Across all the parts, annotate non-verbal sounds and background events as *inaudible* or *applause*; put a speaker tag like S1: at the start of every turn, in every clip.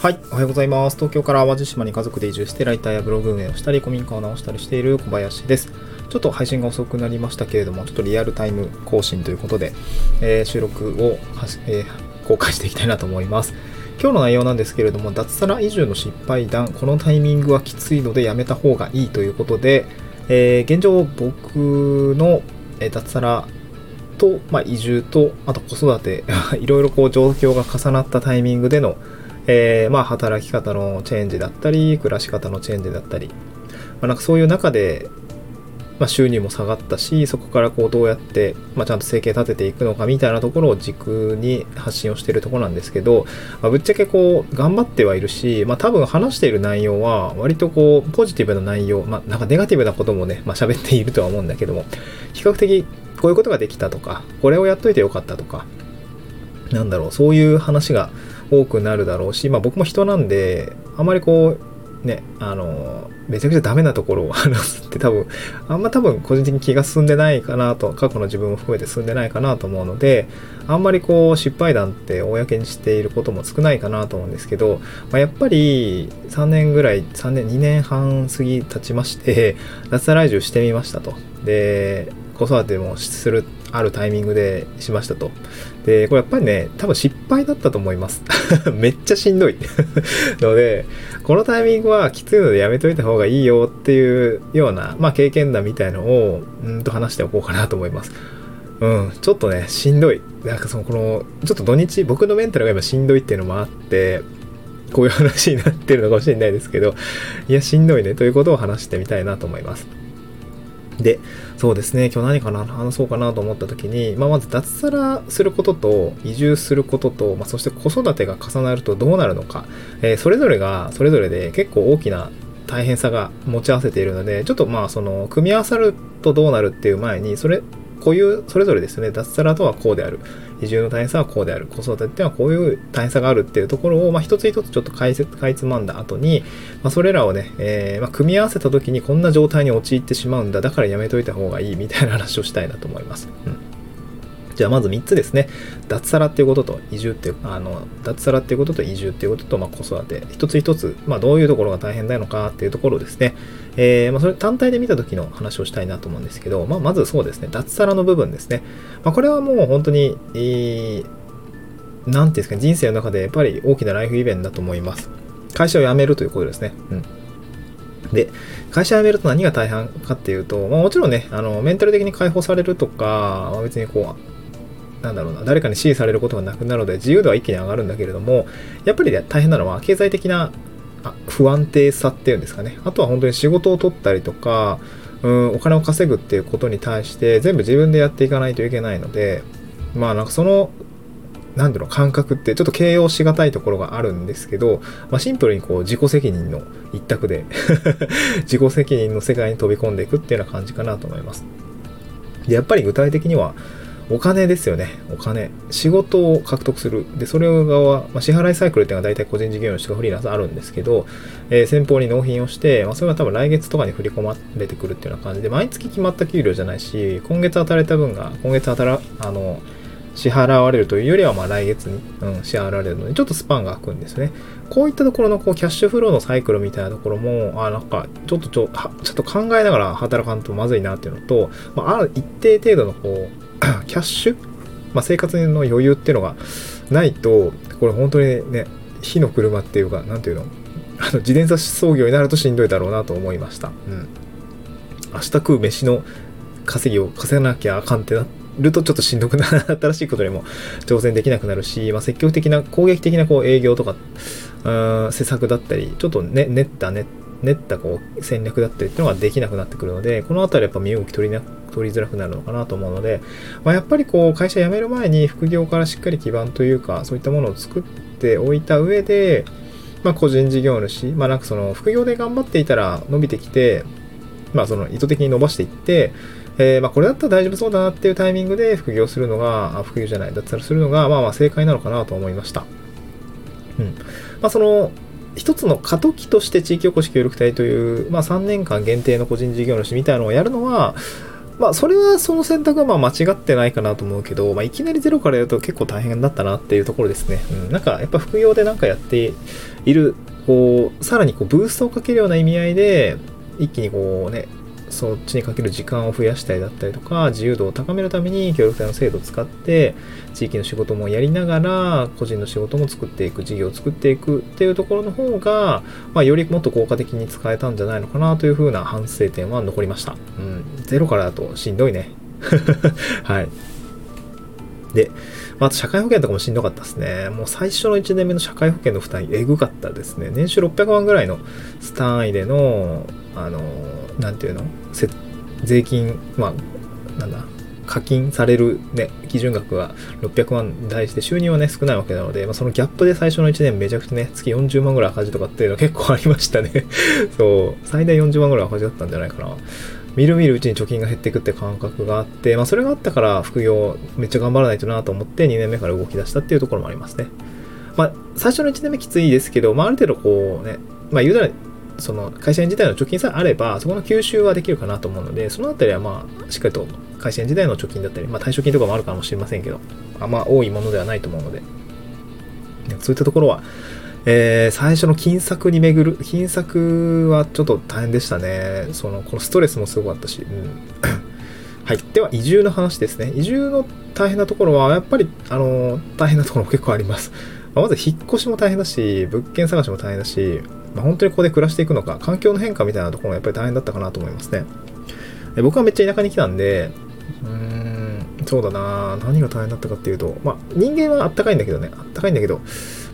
S1: はい、おはようございます。東京から淡路島に家族で移住してライターやブログ運営をしたり、古民家を直したりしている小林です。ちょっと配信が遅くなりましたけれども、ちょっとリアルタイム更新ということで、えー、収録をえー、公開していきたいなと思います。今日の内容なんですけれども、脱サラ移住の失敗談、このタイミングはきついのでやめた方がいいということで、えー、現状僕の脱サラと、まあ、移住と、あと子育て、*laughs* いろいろこう状況が重なったタイミングでのえー、まあ、働き方のチェンジだったり、暮らし方のチェンジだったり、まあ、なんかそういう中で、まあ、収入も下がったし、そこからこうどうやって、まあ、ちゃんと生計立てていくのかみたいなところを軸に発信をしているところなんですけど、まあ、ぶっちゃけこう頑張ってはいるし、まあ、多分話している内容は割とこうポジティブな内容、まあ、なんかネガティブなこともね、まあ、喋っているとは思うんだけども、比較的こういうことができたとか、これをやっといてよかったとか、なんだろう、そういう話が多くなるだろうし、まあ僕も人なんで、あんまりこう、ね、あの、めちゃくちゃダメなところを *laughs* 話すって多分、あんま多分個人的に気が進んでないかなと、過去の自分も含めて進んでないかなと思うので、あんまりこう失敗談って公にしていることも少ないかなと思うんですけど、まあ、やっぱり3年ぐらい、3年、2年半過ぎ経ちまして、*laughs* 脱サラ移住してみましたと。で、子育てもするあるタイミングでしましたと。で、これやっぱりね、多分失敗だったと思います。*laughs* めっちゃしんどい *laughs* ので、このタイミングはきついのでやめといた方がいいよっていうような、まあ経験談みたいのを、うんと話しておこうかなと思います。うん、ちょっとね、しんどい。なんかその、この、ちょっと土日、僕のメンタルが今しんどいっていうのもあって、こういう話になってるのかもしれないですけど、いや、しんどいねということを話してみたいなと思います。で、そうですね、今日何かな、話そうかなと思った時に、まあ、まず脱サラすることと、移住することと、まあ、そして子育てが重なるとどうなるのか、えー、それぞれが、それぞれで結構大きな大変さが持ち合わせているので、ちょっとまあ、その、組み合わさるとどうなるっていう前に、それ、こういうそれぞれですね、脱サラとはこうである。移住の大変さはこうである。子育てっていうのはこういう大変さがあるっていうところを、まあ、一つ一つちょっと解説、かいつまんだ後に、まあ、それらをね、えー、まあ、組み合わせた時にこんな状態に陥ってしまうんだ。だからやめといた方がいいみたいな話をしたいなと思います。うんじゃあまず3つですね。脱サラっていうことと移住っていう、あの、脱サラっていうことと移住っていうことと、まあ、子育て。一つ一つ、まあ、どういうところが大変なのかっていうところですね。えー、まあ、それ単体で見た時の話をしたいなと思うんですけど、まあ、まずそうですね。脱サラの部分ですね。まあ、これはもう本当に、えー、ていうんですか、人生の中でやっぱり大きなライフイベントだと思います。会社を辞めるということですね。うん。で、会社辞めると何が大半かっていうと、まあ、もちろんね、あの、メンタル的に解放されるとか、まあ、別にこう、なんだろうな、誰かに支持されることがなくなるので、自由度は一気に上がるんだけれども、やっぱり、ね、大変なのは、経済的な不安定さっていうんですかね。あとは本当に仕事を取ったりとか、うん、お金を稼ぐっていうことに対して、全部自分でやっていかないといけないので、まあなんかその、なんだろう、感覚ってちょっと形容しがたいところがあるんですけど、まあ、シンプルにこう自己責任の一択で *laughs* 自己責任の世界に飛び込んでいくっていうような感じかなと思います。で、やっぱり具体的には、お金ですよね。お金。仕事を獲得する。で、それ側、まあ、支払いサイクルっていうのは大体個人事業主とかフリーランスあるんですけど、えー、先方に納品をして、まあ、それが多分来月とかに振り込まれてくるっていうような感じで、毎月決まった給料じゃないし、今月働いた分が、今月働、あの、支払われるというよりは、ま来月に、うん、支払われるので、ちょっとスパンが空くんですね。こういったところのこうキャッシュフローのサイクルみたいなところも、あなんか、ちょっとちょ、ちょっと考えながら働かんとまずいなっていうのと、まあ、ある一定程度のこう、*coughs* キャッシュ？まあ、生活の余裕っていうのがないと、これ本当にね、火の車っていうか、なんていうの、*laughs* あの自転車操業になるとしんどいだろうなと思いました。うん。明日食う飯の稼ぎを稼がなきゃあかんってなるとちょっとしんどくなる。新しいことにも挑戦できなくなるし、まあ、積極的な攻撃的なこう営業とか、うん、施策だったり、ちょっとね、練ったね、練ったこう戦略だったりっていうのができなくなってくるので、このあたりやっぱ身動き取りな取りづらくなるのかなと思うので、まあ、やっぱりこう会社辞める前に副業からしっかり基盤というか、そういったものを作っておいた上で、まあ、個人事業主、まあ、なんかその副業で頑張っていたら伸びてきて、まあ、その意図的に伸ばしていって、えー、まあこれだったら大丈夫そうだなっていうタイミングで副業するのが、副業じゃない、脱サラするのが、まあまあ正解なのかなと思いました。うん。まあその、一つの過渡期として地域おこし協力隊という、まあ3年間限定の個人事業主みたいなのをやるのは、まあそれはその選択はまあ間違ってないかなと思うけど、まあ、いきなりゼロからやると結構大変だったなっていうところですね。うん、なんかやっぱ副業でなんかやっている、こう、さらにこうブーストをかけるような意味合いで、一気にこうね、そっちにかける時間を増やしたりだったりとか、自由度を高めるために協力隊の制度を使って、地域の仕事もやりながら、個人の仕事も作っていく、事業を作っていくっていうところの方が、まあ、よりもっと効果的に使えたんじゃないのかなというふうな反省点は残りました。うん。ゼロからだとしんどいね。*laughs* はい。で、まあ、と社会保険とかもしんどかったですね。もう最初の1年目の社会保険の負担、えぐかったですね。年収600万ぐらいの単位での、あの、なんていうの？税金、まあ、なんだ、課金される、ね、基準額が600万に対して収入はね、少ないわけなので、まあ、そのギャップで最初の1年めちゃくちゃね、月40万ぐらい赤字とかっていうのは結構ありましたね。*laughs* そう、最大40万ぐらい赤字だったんじゃないかな。みるみるうちに貯金が減っていくって感覚があって、まあ、それがあったから副業めっちゃ頑張らないとなと思って2年目から動き出したっていうところもありますね。まあ、最初の1年目きついですけど、まあ、ある程度こうね、まあ、言うたらその会社員自体の貯金さえあれば、そこの吸収はできるかなと思うので、そのあたりはまあ、しっかりと会社員時代の貯金だったり、まあ、退職金とかもあるかもしれませんけど、あまあ、多いものではないと思うので、そういったところは、えー、最初の金策に巡る、金策はちょっと大変でしたね。その、このストレスもすごかったし、うん。*coughs* はい。では、移住の話ですね。移住の大変なところは、やっぱり、あの、大変なところも結構あります。まず、引っ越しも大変だし、物件探しも大変だし、まあ、本当にここで暮らしていくのか、環境の変化みたいなところもやっぱり大変だったかなと思いますね。僕はめっちゃ田舎に来たんで、うーん、そうだな何が大変だったかっていうと、まあ、人間はあったかいんだけどね、あったかいんだけど、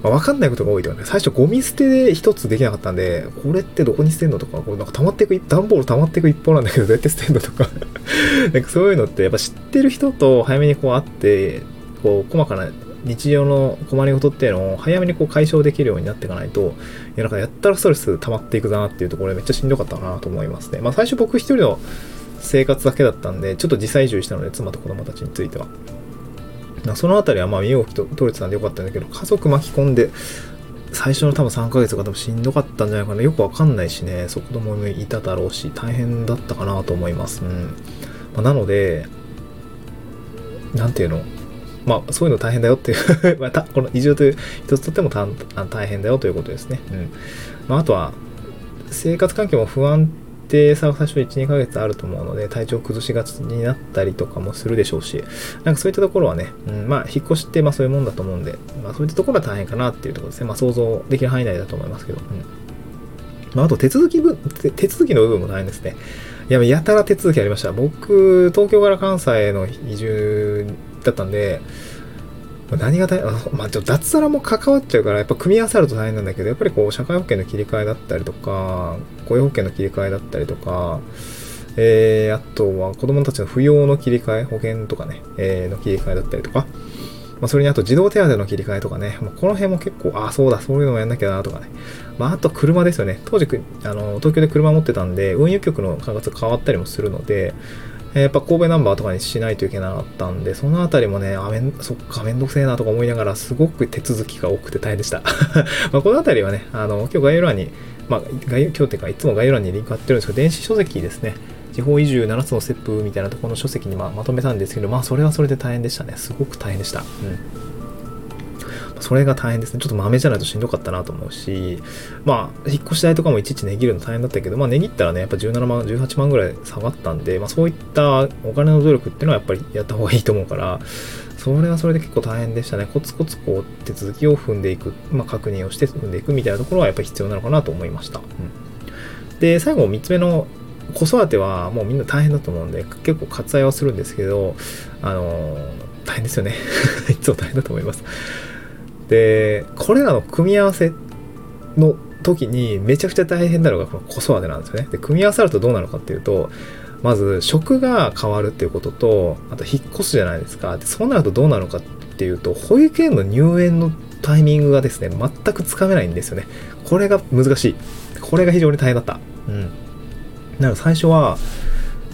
S1: まあ、わかんないことが多いとかね、最初ゴミ捨てで一つできなかったんで、これってどこに捨てんのとか、これなんか溜まっていく、段ボール溜まっていく一方なんだけど、どうやって捨てんのとか *laughs* なんかそういうのってやっぱ知ってる人と早めにこう会って、こう、細かな日常の困りごとっていうのを早めにこう解消できるようになっていかないと、いや、なんかやったらストレス溜まっていくなっていうところでめっちゃしんどかったなと思いますね。まあ最初僕一人の生活だけだったんで、ちょっと時差移住したので、妻と子供たちについては。そのあたりはまあ身動きと取れてたんでよかったんだけど、家族巻き込んで、最初の多分3ヶ月が多分しんどかったんじゃないかな。よくわかんないしね、そう子供もいただろうし、大変だったかなと思います。うん。まあ、なので、なんていうの？まあ、そういうの大変だよっていう *laughs* また、この移住という一つとっても大変だよということですね。うん。まあ、あとは、生活環境も不安定さが最初1、2ヶ月あると思うので、体調崩しがちになったりとかもするでしょうし、なんかそういったところはね、うん、まあ、引っ越しってまあそういうもんだと思うんで、まあそういったところは大変かなっていうところですね。まあ想像できる範囲内だと思いますけど。うん。まあ、あと手続き分、手続きの部分も大変ですね。いや、やたら手続きありました。僕、東京から関西への移住だったんで、何が大変、まあ、ちょ脱サラも関わっちゃうから、やっぱ組み合わさると大変なんだけど、やっぱりこう、社会保険の切り替えだったりとか、雇用保険の切り替えだったりとか、えー、あとは子供たちの扶養の切り替え、保険とかね、えー、の切り替えだったりとか、まあ、それにあと児童手当の切り替えとかね、まあ、この辺も結構、ああ、そうだ、そういうのもやんなきゃなとかね。まあ、あと車ですよね。当時、あの、東京で車持ってたんで、運輸局の価格変わったりもするので、やっぱ神戸ナンバーとかにしないといけなかったんで、そのあたりもね、あ、めん、そっか、めんどくせえなとか思いながら、すごく手続きが多くて大変でした。*laughs* まこのあたりはね、あの、今日概要欄に、まあ、概要、今日っていうか、いつも概要欄にリンク貼ってるんですけど、電子書籍ですね。地方移住7つのステップみたいなところの書籍にままとめたんですけど、まあそれはそれで大変でしたね。すごく大変でした。うん。それが大変ですね。ちょっと豆じゃないとしんどかったなと思うし、まあ、引っ越し代とかもいちいち値切るの大変だったけど、まあ、値切ったらね、やっぱ17万、18万ぐらい下がったんで、まあ、そういったお金の努力っていうのはやっぱりやった方がいいと思うから、それはそれで結構大変でしたね。コツコツこう手続きを踏んでいく、まあ、確認をして踏んでいくみたいなところはやっぱり必要なのかなと思いました。うん、で、最後3つ目の子育てはもうみんな大変だと思うんで、結構割愛はするんですけど、あのー、大変ですよね。*laughs* いつも大変だと思います。で、これらの組み合わせの時にめちゃくちゃ大変なのがこの子育てなんですよね。で、組み合わさるとどうなるかっていうと、まず職が変わるっていうことと、あと引っ越すじゃないですか。で、そうなるとどうなるのかっていうと、保育園の入園のタイミングがですね、全くつかめないんですよね。これが難しい。これが非常に大変だった。うん。なので最初は、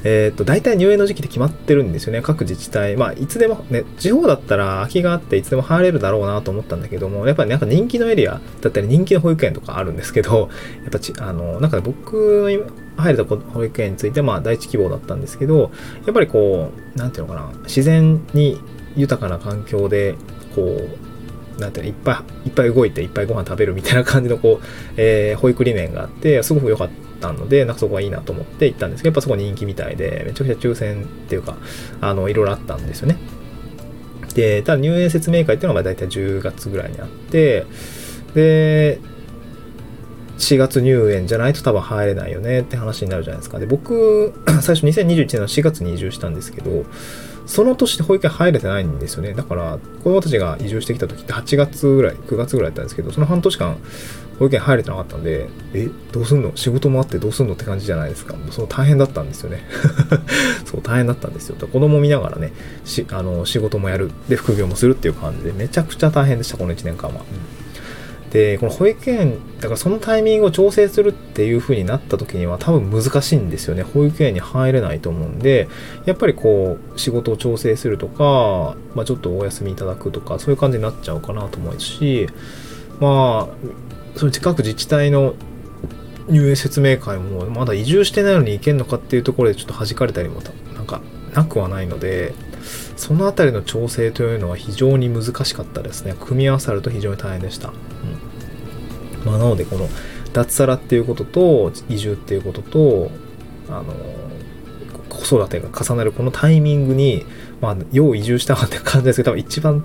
S1: えっ、と、大体入園の時期って決まってるんですよね。各自治体。まあ、いつでも、ね、地方だったら空きがあっていつでも入れるだろうなと思ったんだけども、やっぱりなんか人気のエリアだったり人気の保育園とかあるんですけど、*laughs* やっぱち、あの、なんか僕の入れた保育園について、まあ、第一希望だったんですけど、やっぱりこう、なんていうのかな、自然に豊かな環境で、こう、なんていうの、いっぱい、いっぱい動いて、いっぱいご飯食べるみたいな感じの、こう、えー、保育理念があって、すごく良かった。ったので、なんかそこはいいなと思って行ったんですけど、やっぱそこ人気みたいで、めちゃくちゃ抽選っていうか、あの、いろいろあったんですよね。で、ただ入園説明会っていうのが大体10月ぐらいにあって、で、4月入園じゃないと多分入れないよねって話になるじゃないですか。で、僕、*clears throat* 最初2021年の4月に移住したんですけど、その年で保育園入れてないんですよね。だから、子供たちが移住してきた時って8月ぐらい、9月ぐらいだったんですけど、その半年間、保育園入れてなかったんで、え、どうすんの？仕事もあってどうすんのって感じじゃないですか。もうその大変だったんですよね。*laughs* そう、大変だったんですよ。子供見ながらね、しあの仕事もやる。で、副業もするっていう感じで、めちゃくちゃ大変でした、この1年間は。で、この保育園、だからそのタイミングを調整するっていう風になった時には多分難しいんですよね。保育園に入れないと思うんで、やっぱりこう、仕事を調整するとか、まあちょっとお休みいただくとか、そういう感じになっちゃうかなと思うし、まあ、その近く自治体の入園説明会もまだ移住してないのに行けんのかっていうところでちょっと弾かれたりもなんかなくはないのでその辺りの調整というのは非常に難しかったですね。組み合わさると非常に大変でした、うん。まあ、なのでこの脱サラっていうことと移住っていうこととあの子育てが重なるこのタイミングにまあ要移住したかって感じですけど多分一番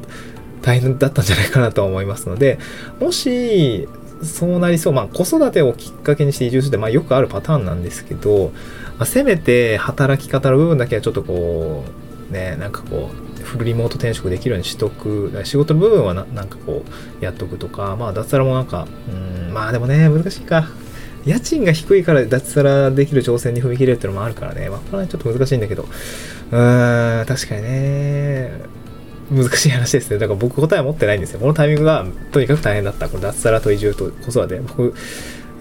S1: 大変だったんじゃないかなと思いますのでもしそうなりそう。まあ、子育てをきっかけにして移住するって、まあ、よくあるパターンなんですけど、まあ、せめて働き方の部分だけはちょっとこう、ね、なんかこう、フルリモート転職できるようにしとく。仕事の部分はななんかこう、やっとくとか、まあ、脱サラもなんか、うん、まあでもね、難しいか。家賃が低いから脱サラできる挑戦に踏み切れるっていうのもあるからね、まあ、これはちょっと難しいんだけど、うーん、確かにね、難しい話ですね。だから僕答え持ってないんですよ。このタイミングがとにかく大変だった。この脱サラと移住と子育て。僕、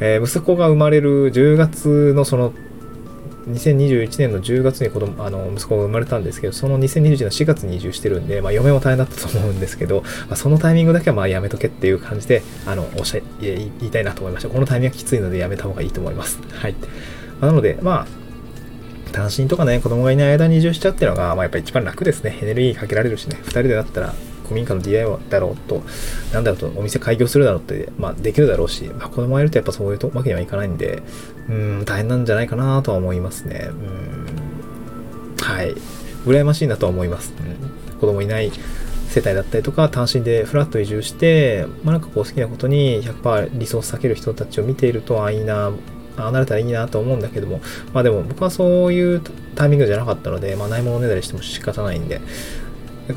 S1: えー、息子が生まれる10月のその、2021年の10月に子供、あの、息子が生まれたんですけど、その2021年の4月に移住してるんで、まあ、嫁も大変だったと思うんですけど、まあ、そのタイミングだけはまあやめとけっていう感じで、あの、おっしゃ、言いたいなと思いました。このタイミングがきついのでやめた方がいいと思います。はい。まあ、なので、まあ、単身とかね、子供がいない間に移住しちゃうっていうのが、まあ、やっぱ一番楽ですね。エネルギーかけられるしね、2人でだったら、古民家の DIY だろうと、なんだろうと、お店開業するだろうって、まあ、できるだろうし、まあ、子供がいるとやっぱそういうわけにはいかないんで、うん、大変なんじゃないかなとは思いますね。うん、はい。羨ましいなとは思います。うん、子供いない世帯だったりとか、単身でフラット移住して、まあ、なんかこう好きなことに100%リソース避ける人たちを見ていると、あ、いいな、離れたらいいなと思うんだけども、まあでも僕はそういうタイミングじゃなかったので、まあないものねだりしても仕方ないんで、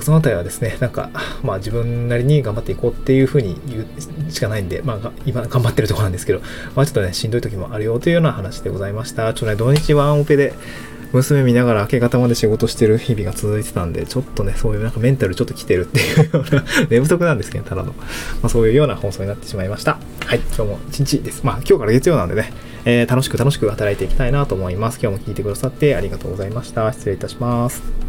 S1: そのあたりはですね、なんか、まあ自分なりに頑張っていこうっていうふうに言うしかないんで、まあ今頑張ってるとこなんですけど、まあちょっとね、しんどい時もあるよというような話でございました。ちょっとね、土日ワンオペで、娘見ながら明け方まで仕事してる日々が続いてたんで、ちょっとね、そういうなんかメンタルちょっと来てるっていうような、*laughs* 寝不足なんですけど、ただの。まあそういうような放送になってしまいました。はい、今日も一日です。まあ今日から月曜なんでね、えー、楽しく楽しく働いていきたいなと思います。今日も聞いてくださってありがとうございました。失礼いたします。